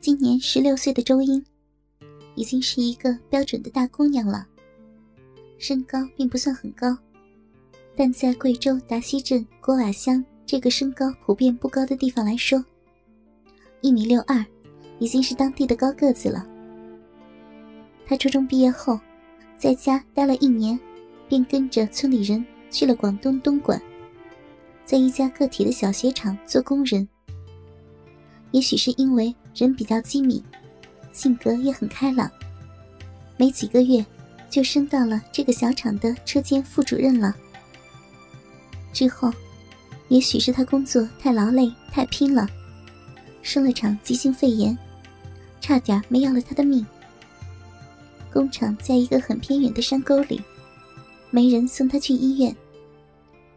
今年十六岁的周英，已经是一个标准的大姑娘了。身高并不算很高，但在贵州达西镇郭瓦乡这个身高普遍不高的地方来说，一米六二，已经是当地的高个子了。她初中毕业后，在家待了一年，便跟着村里人去了广东东莞，在一家个体的小鞋厂做工人。也许是因为人比较机敏，性格也很开朗，没几个月就升到了这个小厂的车间副主任了。之后，也许是他工作太劳累、太拼了，生了场急性肺炎，差点没要了他的命。工厂在一个很偏远的山沟里，没人送他去医院，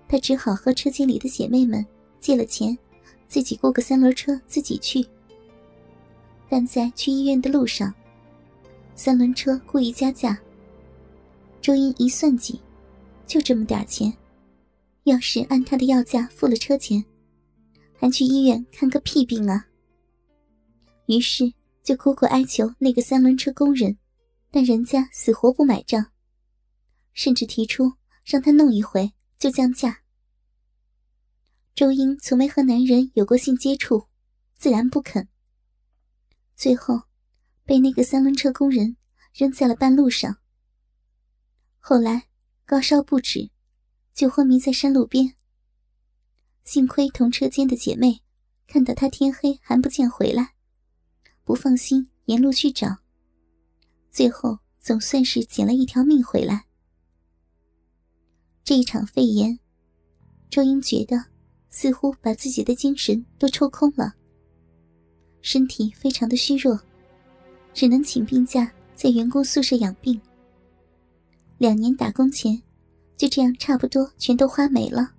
他只好和车间里的姐妹们借了钱。自己雇个三轮车自己去，但在去医院的路上，三轮车故意加价。周英一算计，就这么点钱，要是按他的要价付了车钱，还去医院看个屁病啊！于是就苦苦哀求那个三轮车工人，但人家死活不买账，甚至提出让他弄一回就降价。周英从没和男人有过性接触，自然不肯。最后，被那个三轮车工人扔在了半路上。后来高烧不止，就昏迷在山路边。幸亏同车间的姐妹看到他天黑还不见回来，不放心，沿路去找。最后总算是捡了一条命回来。这一场肺炎，周英觉得。似乎把自己的精神都抽空了，身体非常的虚弱，只能请病假在员工宿舍养病。两年打工钱就这样差不多全都花没了。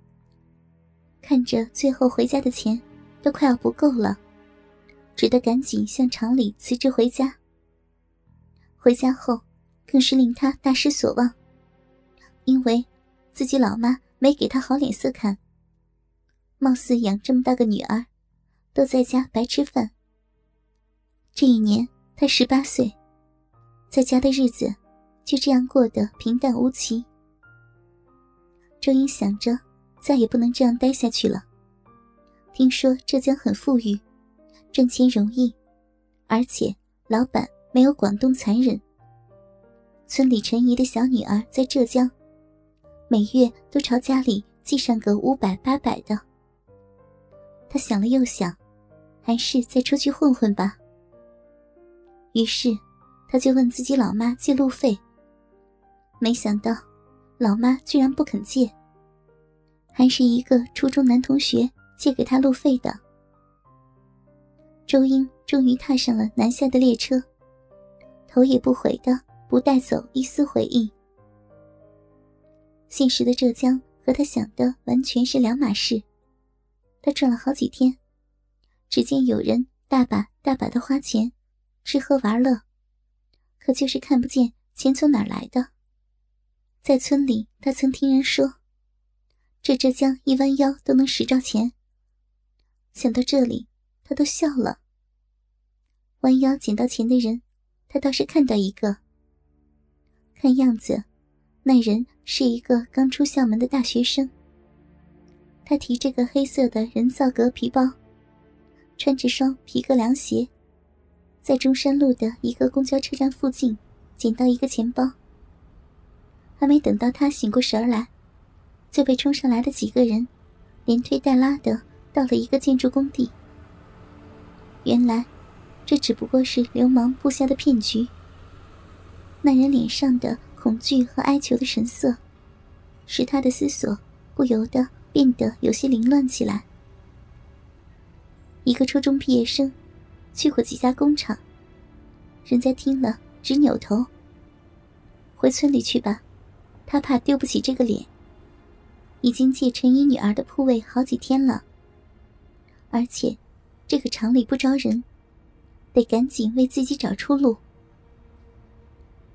看着最后回家的钱都快要不够了，只得赶紧向厂里辞职回家。回家后更是令他大失所望，因为自己老妈没给他好脸色看。貌似养这么大个女儿，都在家白吃饭。这一年他十八岁，在家的日子就这样过得平淡无奇。周英想着，再也不能这样待下去了。听说浙江很富裕，赚钱容易，而且老板没有广东残忍。村里陈姨的小女儿在浙江，每月都朝家里寄上个五百八百的。他想了又想，还是再出去混混吧。于是，他就问自己老妈借路费。没想到，老妈居然不肯借，还是一个初中男同学借给他路费的。周英终于踏上了南下的列车，头也不回的不带走一丝回忆。现实的浙江和他想的完全是两码事。他转了好几天，只见有人大把大把的花钱，吃喝玩乐，可就是看不见钱从哪儿来的。在村里，他曾听人说，这浙江一弯腰都能拾着钱。想到这里，他都笑了。弯腰捡到钱的人，他倒是看到一个。看样子，那人是一个刚出校门的大学生。他提着个黑色的人造革皮包，穿着双皮革凉鞋，在中山路的一个公交车站附近捡到一个钱包。还没等到他醒过神来，就被冲上来的几个人连推带拉的到了一个建筑工地。原来，这只不过是流氓布下的骗局。那人脸上的恐惧和哀求的神色，使他的思索不由得。变得有些凌乱起来。一个初中毕业生，去过几家工厂，人家听了直扭头。回村里去吧，他怕丢不起这个脸。已经借陈姨女儿的铺位好几天了，而且这个厂里不招人，得赶紧为自己找出路。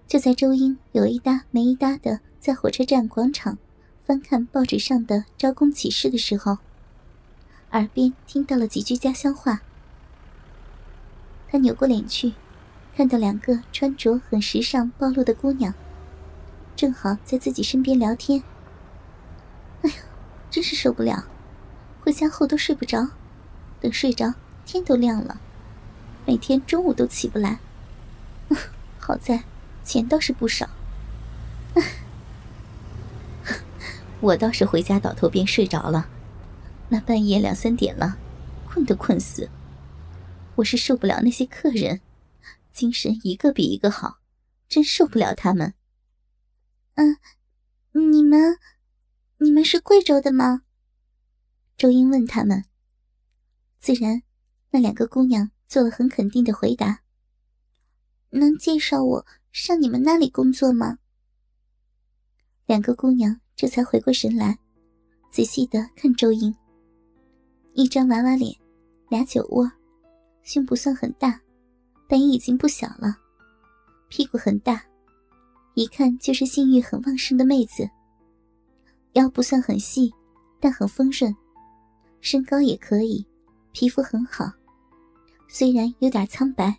就在周英有一搭没一搭的在火车站广场。翻看报纸上的招工启事的时候，耳边听到了几句家乡话。他扭过脸去，看到两个穿着很时尚、暴露的姑娘，正好在自己身边聊天。哎呀，真是受不了！回家后都睡不着，等睡着天都亮了，每天中午都起不来。好在钱倒是不少。我倒是回家倒头便睡着了，那半夜两三点了，困都困死。我是受不了那些客人，精神一个比一个好，真受不了他们。嗯，你们，你们是贵州的吗？周英问他们。自然，那两个姑娘做了很肯定的回答。能介绍我上你们那里工作吗？两个姑娘这才回过神来，仔细的看周英。一张娃娃脸，俩酒窝。胸不算很大，但也已经不小了。屁股很大，一看就是性欲很旺盛的妹子。腰不算很细，但很丰润。身高也可以，皮肤很好，虽然有点苍白，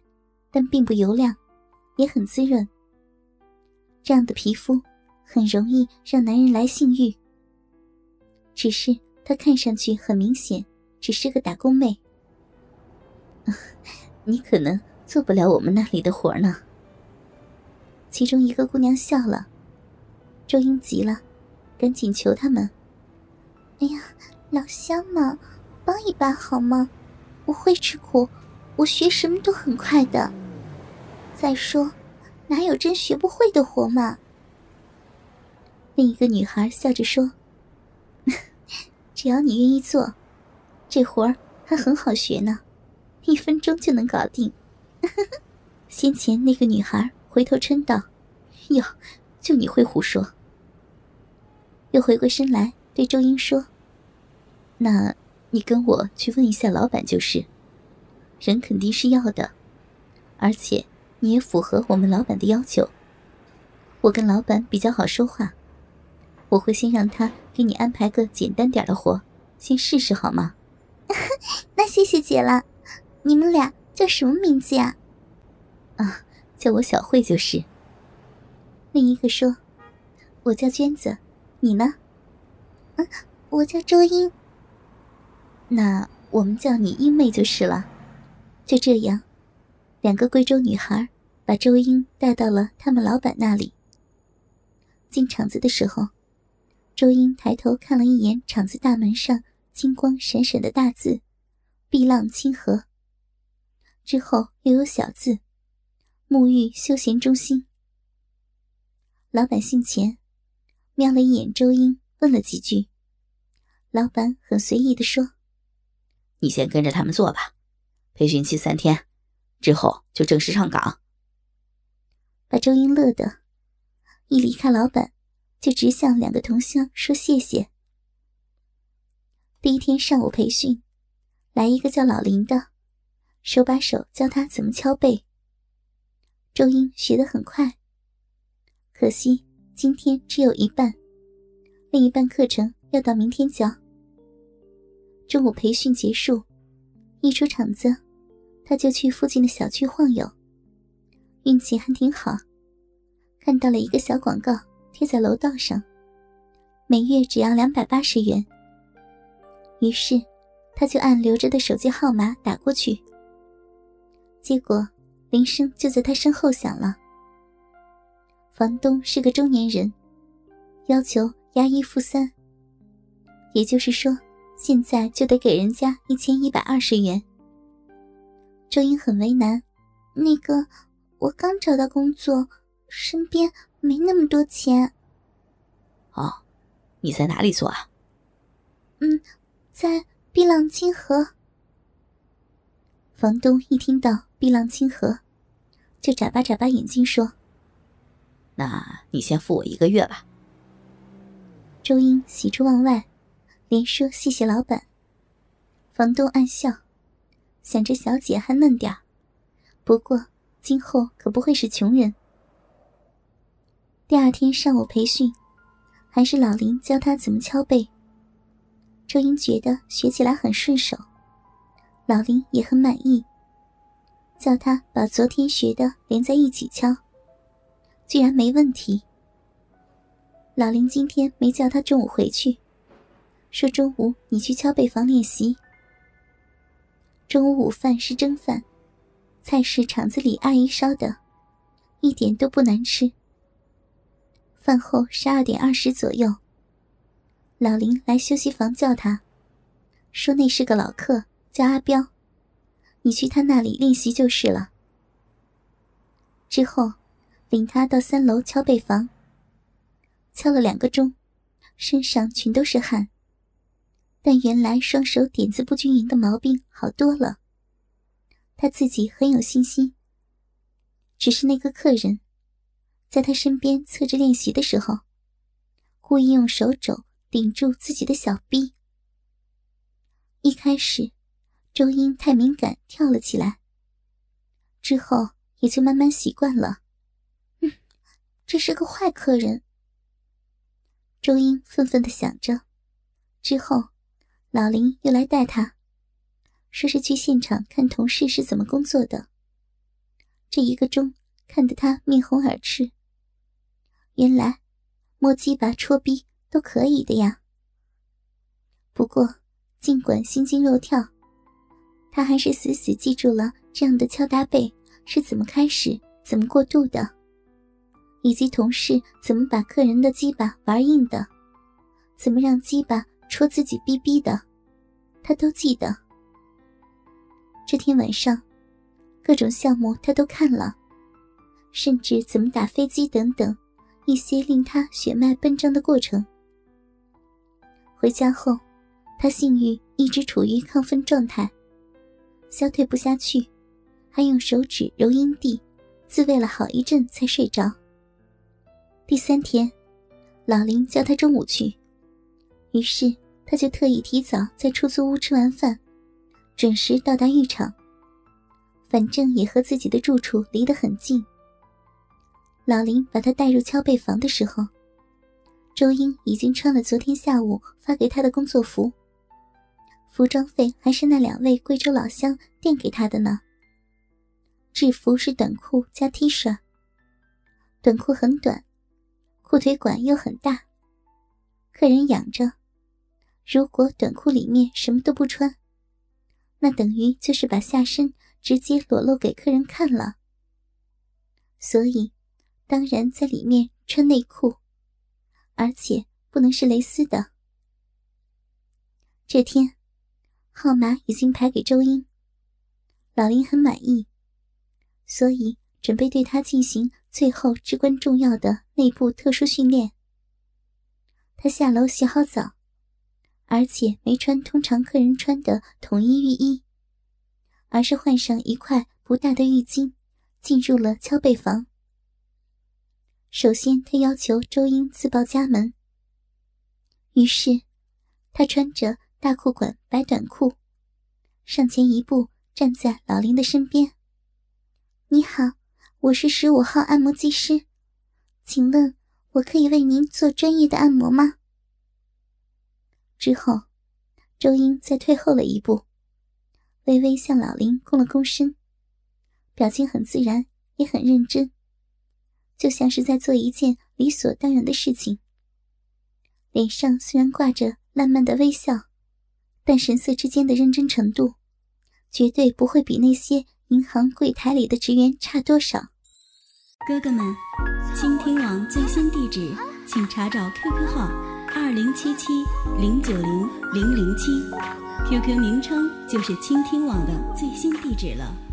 但并不油亮，也很滋润。这样的皮肤很容易让男人来性欲。只是她看上去很明显，只是个打工妹。你可能做不了我们那里的活呢。其中一个姑娘笑了，周英急了，赶紧求他们：“哎呀，老乡嘛，帮一把好吗？我会吃苦，我学什么都很快的。再说，哪有真学不会的活嘛？”另一个女孩笑着说：“ 只要你愿意做，这活儿还很好学呢。”一分钟就能搞定。先前那个女孩回头嗔道：“哟，就你会胡说。”又回过身来对周英说：“那你跟我去问一下老板就是，人肯定是要的，而且你也符合我们老板的要求。我跟老板比较好说话，我会先让他给你安排个简单点的活，先试试好吗？” 那谢谢姐了。你们俩叫什么名字呀？啊，叫我小慧就是。另一个说：“我叫娟子，你呢？”嗯，我叫周英。那我们叫你英妹就是了。就这样，两个贵州女孩把周英带到了他们老板那里。进厂子的时候，周英抬头看了一眼厂子大门上金光闪闪的大字“碧浪清河”。之后又有小字“沐浴休闲中心”。老板姓钱，瞄了一眼周英，问了几句。老板很随意的说：“你先跟着他们做吧，培训期三天，之后就正式上岗。”把周英乐得，一离开老板，就直向两个同乡说谢谢。第一天上午培训，来一个叫老林的。手把手教他怎么敲背。周英学得很快，可惜今天只有一半，另一半课程要到明天教。中午培训结束，一出场子，他就去附近的小区晃悠，运气还挺好，看到了一个小广告贴在楼道上，每月只要两百八十元。于是，他就按留着的手机号码打过去。结果，铃声就在他身后响了。房东是个中年人，要求押一付三，也就是说，现在就得给人家一千一百二十元。周英很为难，那个，我刚找到工作，身边没那么多钱。哦，你在哪里做啊？嗯，在碧浪清河。房东一听到。碧浪清河，就眨巴眨巴眼睛说：“那你先付我一个月吧。”周英喜出望外，连说谢谢老板。房东暗笑，想着小姐还嫩点不过今后可不会是穷人。第二天上午培训，还是老林教他怎么敲背。周英觉得学起来很顺手，老林也很满意。叫他把昨天学的连在一起敲，居然没问题。老林今天没叫他中午回去，说中午你去敲背房练习。中午午饭是蒸饭，菜是厂子里阿姨烧的，一点都不难吃。饭后十二点二十左右，老林来休息房叫他，说那是个老客，叫阿彪，你去他那里练习就是了。之后，领他到三楼敲背房。敲了两个钟，身上全都是汗。但原来双手点子不均匀的毛病好多了。他自己很有信心。只是那个客人，在他身边侧着练习的时候，故意用手肘顶住自己的小臂。一开始，周英太敏感，跳了起来。之后也就慢慢习惯了。嗯，这是个坏客人。周英愤愤的想着，之后，老林又来带他，说是去现场看同事是怎么工作的。这一个钟看得他面红耳赤。原来，摸鸡巴、戳逼都可以的呀。不过，尽管心惊肉跳，他还是死死记住了这样的敲打背是怎么开始、怎么过渡的。以及同事怎么把客人的鸡巴玩硬的，怎么让鸡巴戳自己逼逼的，他都记得。这天晚上，各种项目他都看了，甚至怎么打飞机等等一些令他血脉奔张的过程。回家后，他性欲一直处于亢奋状态，消退不下去，还用手指揉阴蒂，自慰了好一阵才睡着。第三天，老林叫他中午去，于是他就特意提早在出租屋吃完饭，准时到达浴场。反正也和自己的住处离得很近。老林把他带入敲背房的时候，周英已经穿了昨天下午发给他的工作服，服装费还是那两位贵州老乡垫给他的呢。制服是短裤加 T 恤，短裤很短。裤腿管又很大，客人养着。如果短裤里面什么都不穿，那等于就是把下身直接裸露给客人看了。所以，当然在里面穿内裤，而且不能是蕾丝的。这天，号码已经排给周英，老林很满意，所以准备对他进行。最后至关重要的内部特殊训练。他下楼洗好澡，而且没穿通常客人穿的统一浴衣，而是换上一块不大的浴巾，进入了敲背房。首先，他要求周英自报家门。于是，他穿着大裤管白短裤，上前一步，站在老林的身边。“你好。”我是十五号按摩技师，请问我可以为您做专业的按摩吗？之后，周英再退后了一步，微微向老林躬了躬身，表情很自然，也很认真，就像是在做一件理所当然的事情。脸上虽然挂着烂漫的微笑，但神色之间的认真程度，绝对不会比那些银行柜台里的职员差多少。哥哥们，倾听网最新地址，请查找 QQ 号二零七七零九零零零七，QQ 名称就是倾听网的最新地址了。